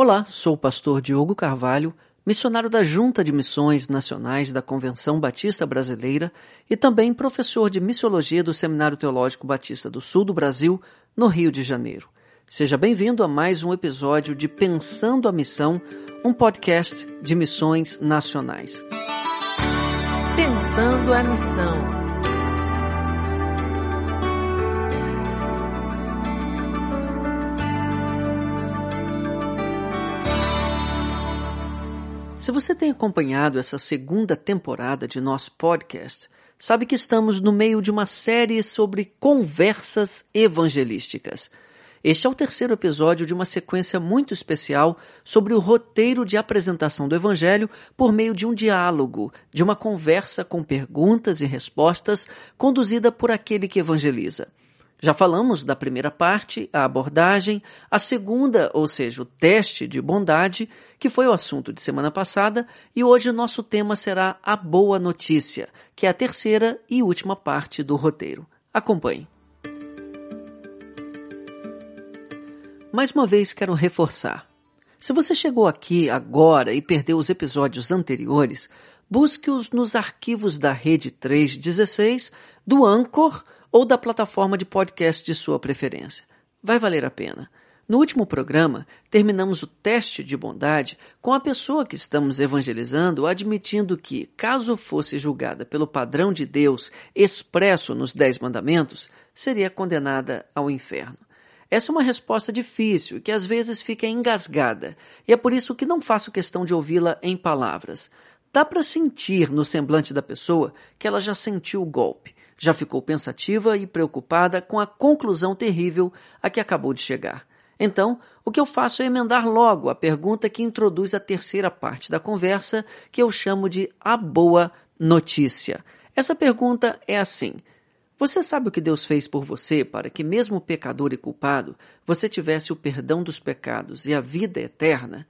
Olá, sou o pastor Diogo Carvalho, missionário da Junta de Missões Nacionais da Convenção Batista Brasileira e também professor de missiologia do Seminário Teológico Batista do Sul do Brasil, no Rio de Janeiro. Seja bem-vindo a mais um episódio de Pensando a Missão, um podcast de missões nacionais. Pensando a Missão. Se você tem acompanhado essa segunda temporada de nosso podcast, sabe que estamos no meio de uma série sobre conversas evangelísticas. Este é o terceiro episódio de uma sequência muito especial sobre o roteiro de apresentação do Evangelho por meio de um diálogo, de uma conversa com perguntas e respostas conduzida por aquele que evangeliza. Já falamos da primeira parte, a abordagem, a segunda, ou seja, o teste de bondade, que foi o assunto de semana passada, e hoje o nosso tema será a boa notícia, que é a terceira e última parte do roteiro. Acompanhe. Mais uma vez quero reforçar. Se você chegou aqui agora e perdeu os episódios anteriores, busque-os nos arquivos da Rede 316, do Anchor ou da plataforma de podcast de sua preferência. Vai valer a pena. No último programa, terminamos o teste de bondade com a pessoa que estamos evangelizando admitindo que, caso fosse julgada pelo padrão de Deus expresso nos Dez Mandamentos, seria condenada ao inferno. Essa é uma resposta difícil que às vezes fica engasgada, e é por isso que não faço questão de ouvi-la em palavras. Dá para sentir no semblante da pessoa que ela já sentiu o golpe, já ficou pensativa e preocupada com a conclusão terrível a que acabou de chegar. Então, o que eu faço é emendar logo a pergunta que introduz a terceira parte da conversa, que eu chamo de a boa notícia. Essa pergunta é assim: Você sabe o que Deus fez por você para que, mesmo pecador e culpado, você tivesse o perdão dos pecados e a vida eterna?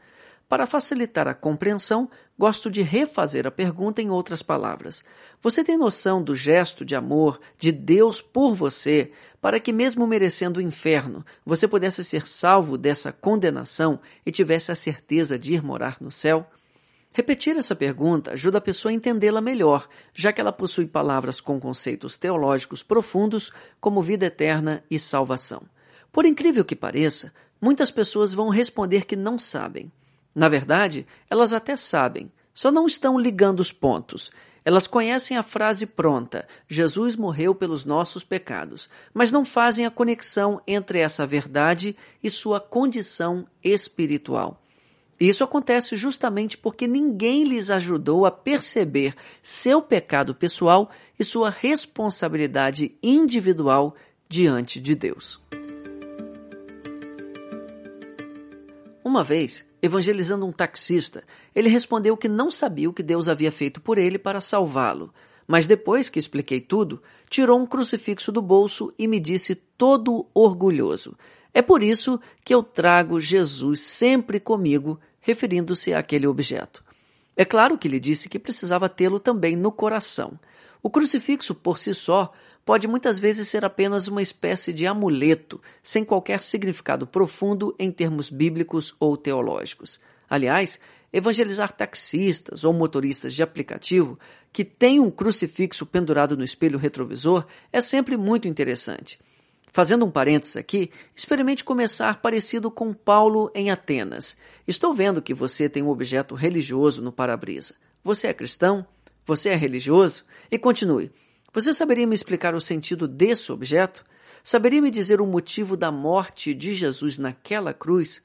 Para facilitar a compreensão, gosto de refazer a pergunta em outras palavras. Você tem noção do gesto de amor de Deus por você para que, mesmo merecendo o inferno, você pudesse ser salvo dessa condenação e tivesse a certeza de ir morar no céu? Repetir essa pergunta ajuda a pessoa a entendê-la melhor, já que ela possui palavras com conceitos teológicos profundos como vida eterna e salvação. Por incrível que pareça, muitas pessoas vão responder que não sabem. Na verdade, elas até sabem, só não estão ligando os pontos. Elas conhecem a frase pronta: Jesus morreu pelos nossos pecados, mas não fazem a conexão entre essa verdade e sua condição espiritual. Isso acontece justamente porque ninguém lhes ajudou a perceber seu pecado pessoal e sua responsabilidade individual diante de Deus. Uma vez, evangelizando um taxista, ele respondeu que não sabia o que Deus havia feito por ele para salvá-lo. Mas depois que expliquei tudo, tirou um crucifixo do bolso e me disse todo orgulhoso: É por isso que eu trago Jesus sempre comigo, referindo-se àquele objeto. É claro que lhe disse que precisava tê-lo também no coração. O crucifixo por si só pode muitas vezes ser apenas uma espécie de amuleto, sem qualquer significado profundo em termos bíblicos ou teológicos. Aliás, evangelizar taxistas ou motoristas de aplicativo que têm um crucifixo pendurado no espelho retrovisor é sempre muito interessante. Fazendo um parênteses aqui, experimente começar parecido com Paulo em Atenas. Estou vendo que você tem um objeto religioso no para-brisa. Você é cristão? Você é religioso? E continue. Você saberia me explicar o sentido desse objeto? Saberia me dizer o motivo da morte de Jesus naquela cruz?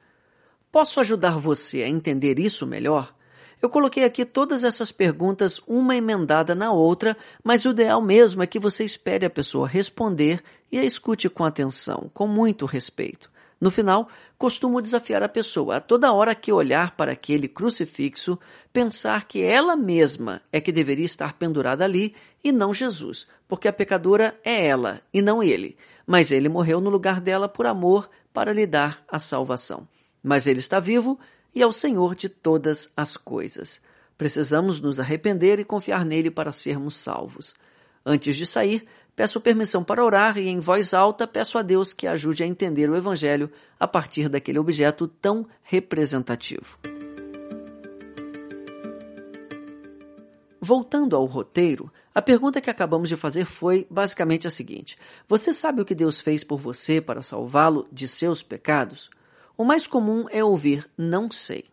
Posso ajudar você a entender isso melhor? Eu coloquei aqui todas essas perguntas, uma emendada na outra, mas o ideal mesmo é que você espere a pessoa responder e a escute com atenção, com muito respeito. No final, costumo desafiar a pessoa a toda hora que olhar para aquele crucifixo, pensar que ela mesma é que deveria estar pendurada ali e não Jesus, porque a pecadora é ela e não ele. Mas ele morreu no lugar dela por amor para lhe dar a salvação. Mas ele está vivo e é o Senhor de todas as coisas. Precisamos nos arrepender e confiar nele para sermos salvos. Antes de sair, peço permissão para orar e, em voz alta, peço a Deus que ajude a entender o Evangelho a partir daquele objeto tão representativo. Voltando ao roteiro, a pergunta que acabamos de fazer foi basicamente a seguinte: Você sabe o que Deus fez por você para salvá-lo de seus pecados? O mais comum é ouvir não sei.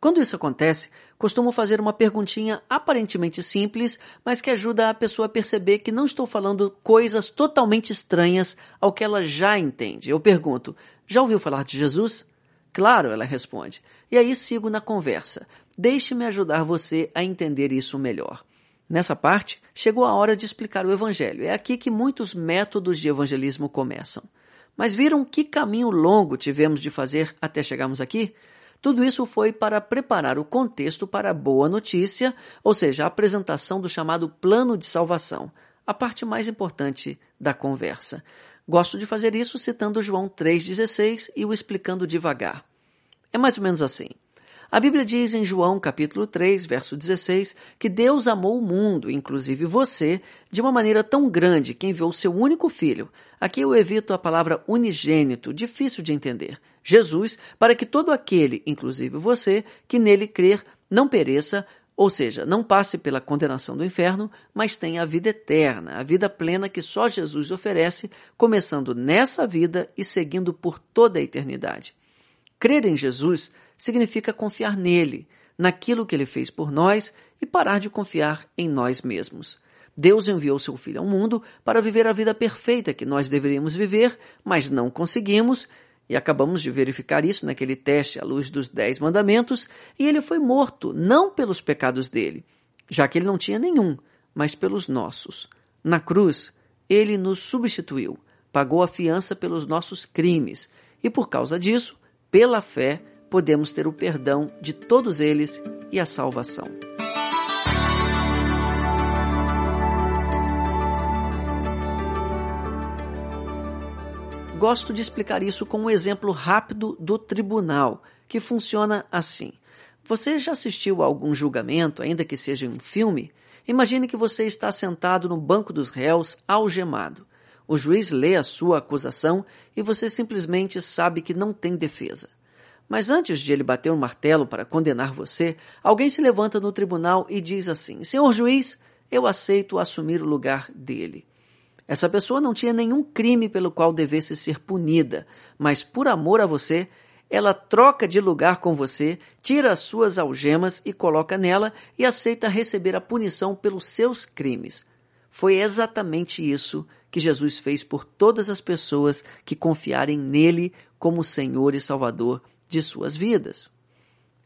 Quando isso acontece, costumo fazer uma perguntinha aparentemente simples, mas que ajuda a pessoa a perceber que não estou falando coisas totalmente estranhas ao que ela já entende. Eu pergunto: Já ouviu falar de Jesus? Claro, ela responde. E aí sigo na conversa. Deixe-me ajudar você a entender isso melhor. Nessa parte, chegou a hora de explicar o Evangelho. É aqui que muitos métodos de evangelismo começam. Mas viram que caminho longo tivemos de fazer até chegarmos aqui? Tudo isso foi para preparar o contexto para a boa notícia, ou seja, a apresentação do chamado plano de salvação, a parte mais importante da conversa. Gosto de fazer isso citando João 3,16 e o explicando devagar. É mais ou menos assim. A Bíblia diz em João capítulo 3, verso 16, que Deus amou o mundo, inclusive você, de uma maneira tão grande que enviou seu único filho. Aqui eu evito a palavra unigênito, difícil de entender. Jesus, para que todo aquele, inclusive você, que nele crer, não pereça, ou seja, não passe pela condenação do inferno, mas tenha a vida eterna, a vida plena que só Jesus oferece, começando nessa vida e seguindo por toda a eternidade. Crer em Jesus significa confiar nele, naquilo que ele fez por nós e parar de confiar em nós mesmos. Deus enviou seu Filho ao mundo para viver a vida perfeita que nós deveríamos viver, mas não conseguimos, e acabamos de verificar isso naquele teste à luz dos Dez Mandamentos, e ele foi morto, não pelos pecados dele, já que ele não tinha nenhum, mas pelos nossos. Na cruz, ele nos substituiu, pagou a fiança pelos nossos crimes, e por causa disso, pela fé, podemos ter o perdão de todos eles e a salvação. Gosto de explicar isso com um exemplo rápido do tribunal, que funciona assim. Você já assistiu a algum julgamento, ainda que seja em um filme? Imagine que você está sentado no banco dos réus, algemado. O juiz lê a sua acusação e você simplesmente sabe que não tem defesa. Mas antes de ele bater um martelo para condenar você, alguém se levanta no tribunal e diz assim: Senhor juiz, eu aceito assumir o lugar dele. Essa pessoa não tinha nenhum crime pelo qual devesse ser punida, mas por amor a você, ela troca de lugar com você, tira as suas algemas e coloca nela e aceita receber a punição pelos seus crimes. Foi exatamente isso que Jesus fez por todas as pessoas que confiarem nele como Senhor e Salvador de suas vidas.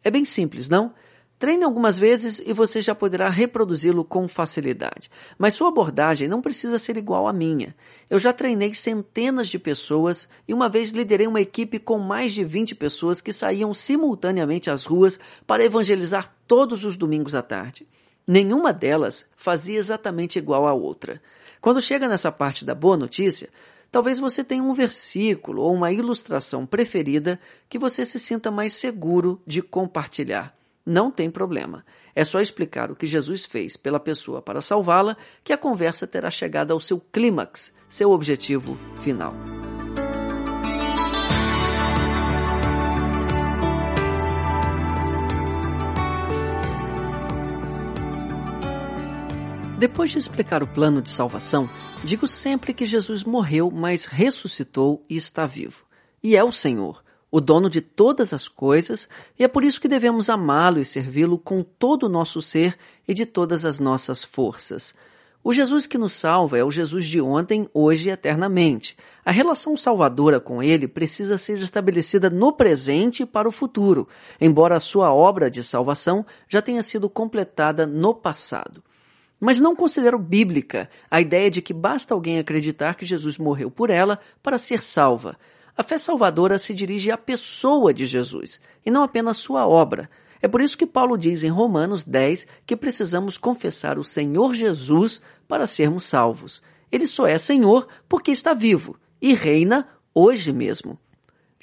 É bem simples, não? Treine algumas vezes e você já poderá reproduzi-lo com facilidade. Mas sua abordagem não precisa ser igual à minha. Eu já treinei centenas de pessoas e uma vez liderei uma equipe com mais de 20 pessoas que saíam simultaneamente às ruas para evangelizar todos os domingos à tarde. Nenhuma delas fazia exatamente igual à outra. Quando chega nessa parte da boa notícia, Talvez você tenha um versículo ou uma ilustração preferida que você se sinta mais seguro de compartilhar. Não tem problema. É só explicar o que Jesus fez pela pessoa para salvá-la que a conversa terá chegado ao seu clímax, seu objetivo final. Depois de explicar o plano de salvação, digo sempre que Jesus morreu, mas ressuscitou e está vivo. E é o Senhor, o dono de todas as coisas, e é por isso que devemos amá-lo e servi-lo com todo o nosso ser e de todas as nossas forças. O Jesus que nos salva é o Jesus de ontem, hoje e eternamente. A relação salvadora com ele precisa ser estabelecida no presente para o futuro, embora a sua obra de salvação já tenha sido completada no passado. Mas não considero bíblica a ideia de que basta alguém acreditar que Jesus morreu por ela para ser salva. A fé salvadora se dirige à pessoa de Jesus e não apenas sua obra. É por isso que Paulo diz em Romanos 10 que precisamos confessar o Senhor Jesus para sermos salvos. Ele só é Senhor porque está vivo e reina hoje mesmo.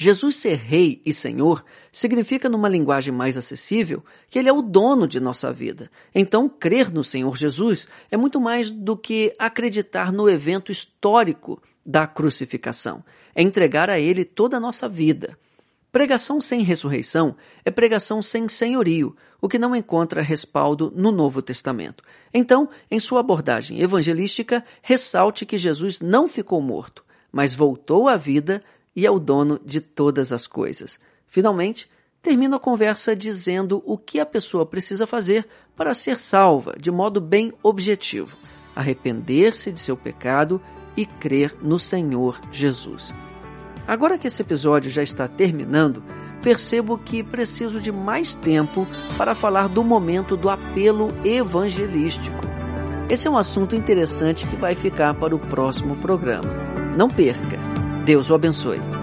Jesus ser Rei e Senhor significa, numa linguagem mais acessível, que Ele é o dono de nossa vida. Então, crer no Senhor Jesus é muito mais do que acreditar no evento histórico da crucificação. É entregar a Ele toda a nossa vida. Pregação sem ressurreição é pregação sem senhorio, o que não encontra respaldo no Novo Testamento. Então, em sua abordagem evangelística, ressalte que Jesus não ficou morto, mas voltou à vida e é o dono de todas as coisas. Finalmente, termina a conversa dizendo o que a pessoa precisa fazer para ser salva, de modo bem objetivo: arrepender-se de seu pecado e crer no Senhor Jesus. Agora que esse episódio já está terminando, percebo que preciso de mais tempo para falar do momento do apelo evangelístico. Esse é um assunto interessante que vai ficar para o próximo programa. Não perca! Deus o abençoe.